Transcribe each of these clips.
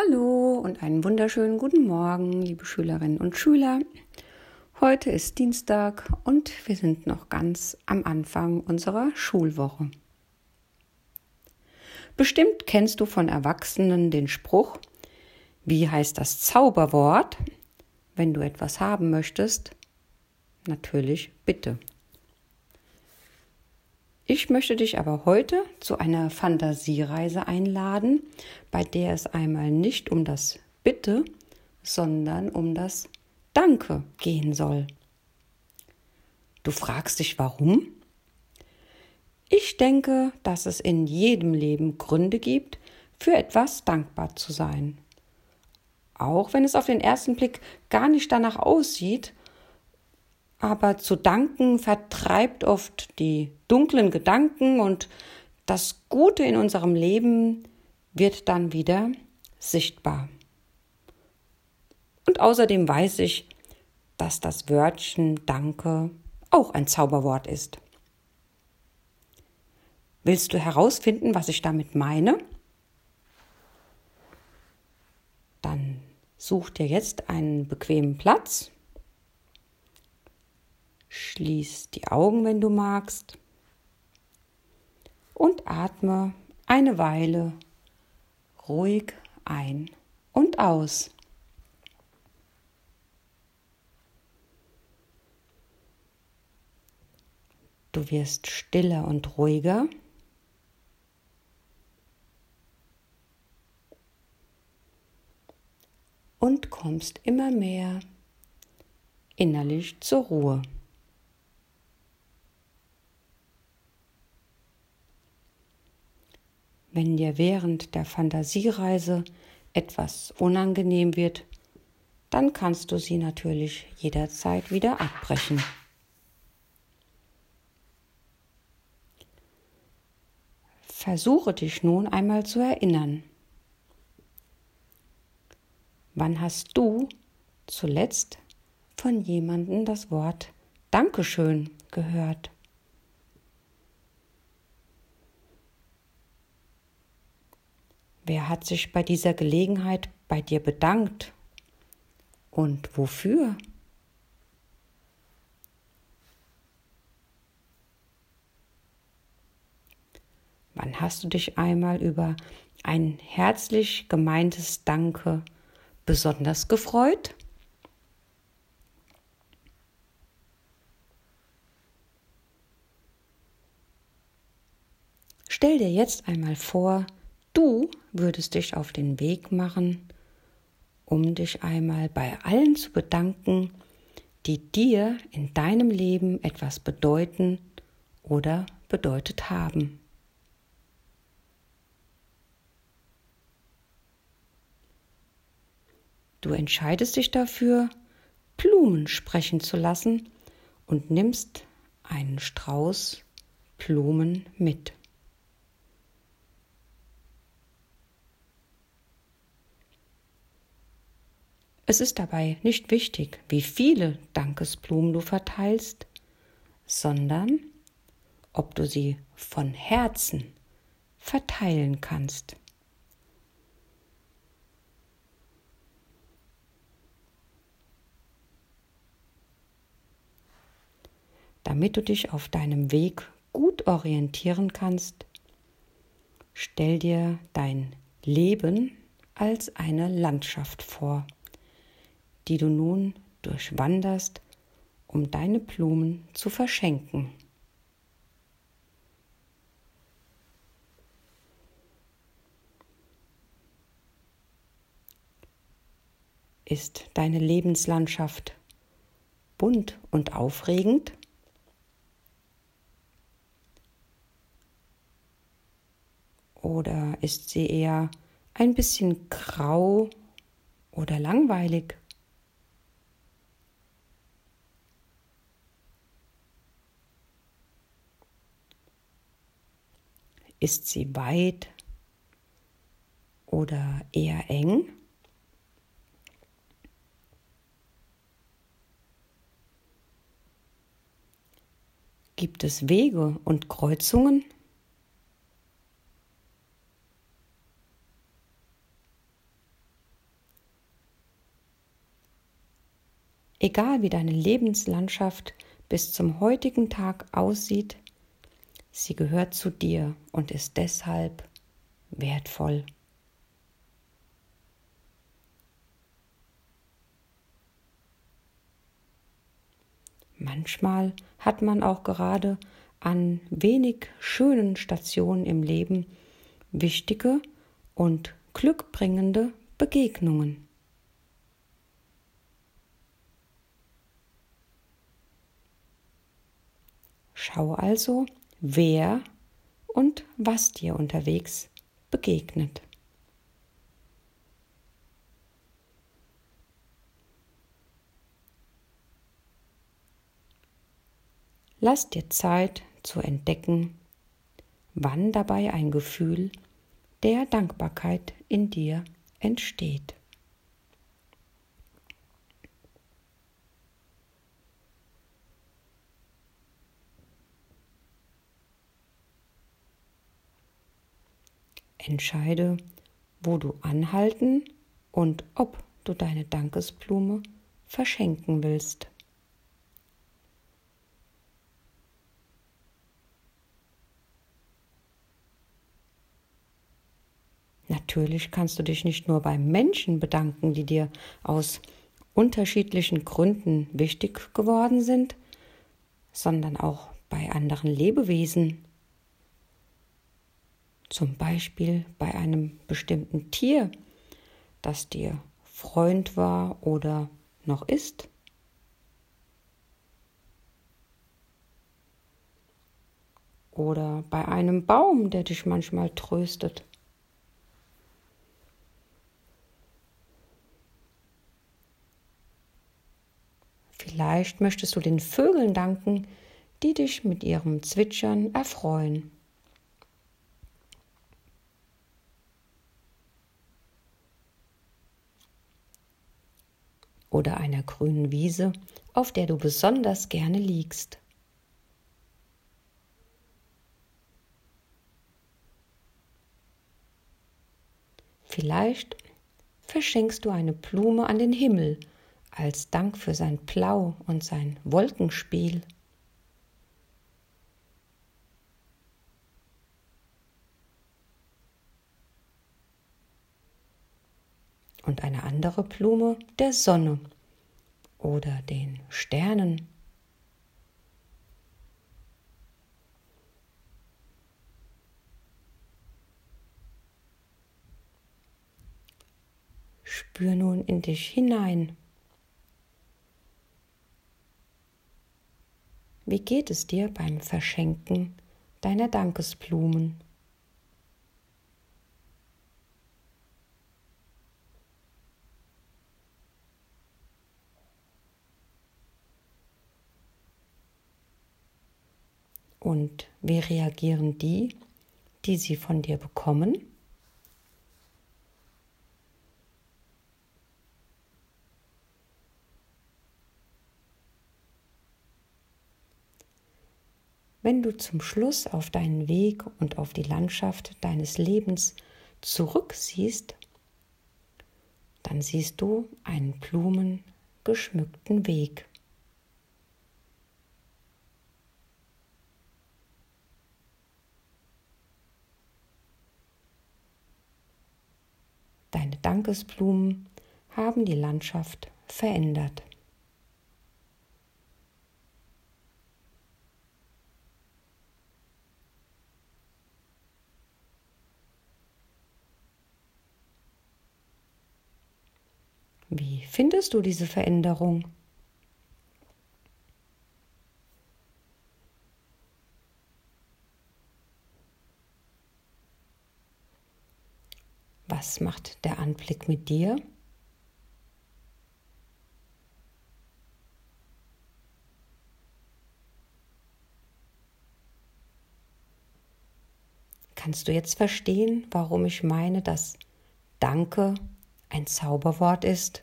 Hallo und einen wunderschönen guten Morgen, liebe Schülerinnen und Schüler. Heute ist Dienstag und wir sind noch ganz am Anfang unserer Schulwoche. Bestimmt kennst du von Erwachsenen den Spruch, wie heißt das Zauberwort, wenn du etwas haben möchtest? Natürlich bitte. Ich möchte dich aber heute zu einer Fantasiereise einladen, bei der es einmal nicht um das Bitte, sondern um das Danke gehen soll. Du fragst dich warum? Ich denke, dass es in jedem Leben Gründe gibt, für etwas dankbar zu sein. Auch wenn es auf den ersten Blick gar nicht danach aussieht, aber zu danken vertreibt oft die dunklen Gedanken und das Gute in unserem Leben wird dann wieder sichtbar. Und außerdem weiß ich, dass das Wörtchen Danke auch ein Zauberwort ist. Willst du herausfinden, was ich damit meine? Dann such dir jetzt einen bequemen Platz Schließ die Augen, wenn du magst. Und atme eine Weile ruhig ein und aus. Du wirst stiller und ruhiger. Und kommst immer mehr innerlich zur Ruhe. Wenn dir während der Fantasiereise etwas unangenehm wird, dann kannst du sie natürlich jederzeit wieder abbrechen. Versuche dich nun einmal zu erinnern. Wann hast du zuletzt von jemandem das Wort Dankeschön gehört? Wer hat sich bei dieser Gelegenheit bei dir bedankt? Und wofür? Wann hast du dich einmal über ein herzlich gemeintes Danke besonders gefreut? Stell dir jetzt einmal vor, würdest dich auf den Weg machen, um dich einmal bei allen zu bedanken, die dir in deinem Leben etwas bedeuten oder bedeutet haben. Du entscheidest dich dafür, Blumen sprechen zu lassen und nimmst einen Strauß Blumen mit. Es ist dabei nicht wichtig, wie viele Dankesblumen du verteilst, sondern ob du sie von Herzen verteilen kannst. Damit du dich auf deinem Weg gut orientieren kannst, stell dir dein Leben als eine Landschaft vor die du nun durchwanderst, um deine Blumen zu verschenken. Ist deine Lebenslandschaft bunt und aufregend? Oder ist sie eher ein bisschen grau oder langweilig? Ist sie weit oder eher eng? Gibt es Wege und Kreuzungen? Egal wie deine Lebenslandschaft bis zum heutigen Tag aussieht, sie gehört zu dir und ist deshalb wertvoll. Manchmal hat man auch gerade an wenig schönen Stationen im Leben wichtige und glückbringende Begegnungen. Schau also, wer und was dir unterwegs begegnet. Lass dir Zeit zu entdecken, wann dabei ein Gefühl der Dankbarkeit in dir entsteht. Entscheide, wo du anhalten und ob du deine Dankesblume verschenken willst. Natürlich kannst du dich nicht nur bei Menschen bedanken, die dir aus unterschiedlichen Gründen wichtig geworden sind, sondern auch bei anderen Lebewesen. Zum Beispiel bei einem bestimmten Tier, das dir Freund war oder noch ist. Oder bei einem Baum, der dich manchmal tröstet. Vielleicht möchtest du den Vögeln danken, die dich mit ihrem Zwitschern erfreuen. Oder einer grünen Wiese, auf der du besonders gerne liegst. Vielleicht verschenkst du eine Blume an den Himmel als Dank für sein Blau und sein Wolkenspiel. Und eine andere Blume der Sonne oder den Sternen. Spür nun in dich hinein. Wie geht es dir beim Verschenken deiner Dankesblumen? Und wie reagieren die, die sie von dir bekommen? Wenn du zum Schluss auf deinen Weg und auf die Landschaft deines Lebens zurücksiehst, dann siehst du einen blumengeschmückten Weg. Deine Dankesblumen haben die Landschaft verändert. Wie findest du diese Veränderung? Was macht der Anblick mit dir? Kannst du jetzt verstehen, warum ich meine, dass Danke ein Zauberwort ist?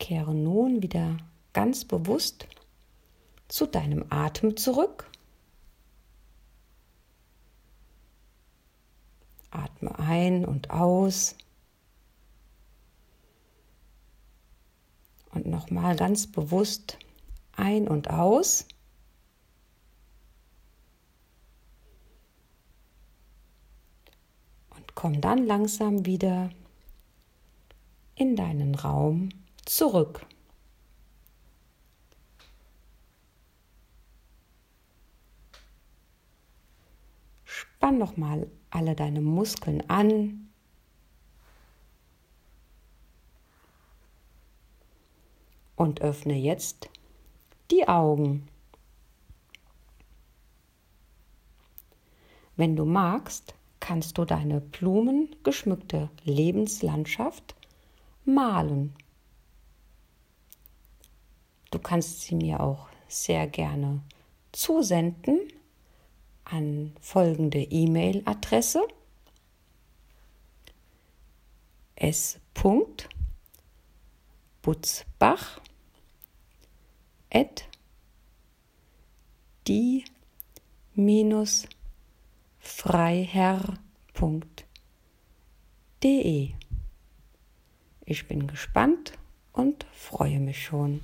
Kehre nun wieder ganz bewusst zu deinem Atem zurück. Atme ein und aus. Und nochmal ganz bewusst ein und aus. Und komm dann langsam wieder in deinen Raum zurück. Spann nochmal alle deine Muskeln an. Und öffne jetzt die Augen. Wenn du magst, kannst du deine blumengeschmückte Lebenslandschaft malen. Du kannst sie mir auch sehr gerne zusenden an folgende E-Mail-Adresse s.butzbach at die minus freiherr.de. Ich bin gespannt und freue mich schon.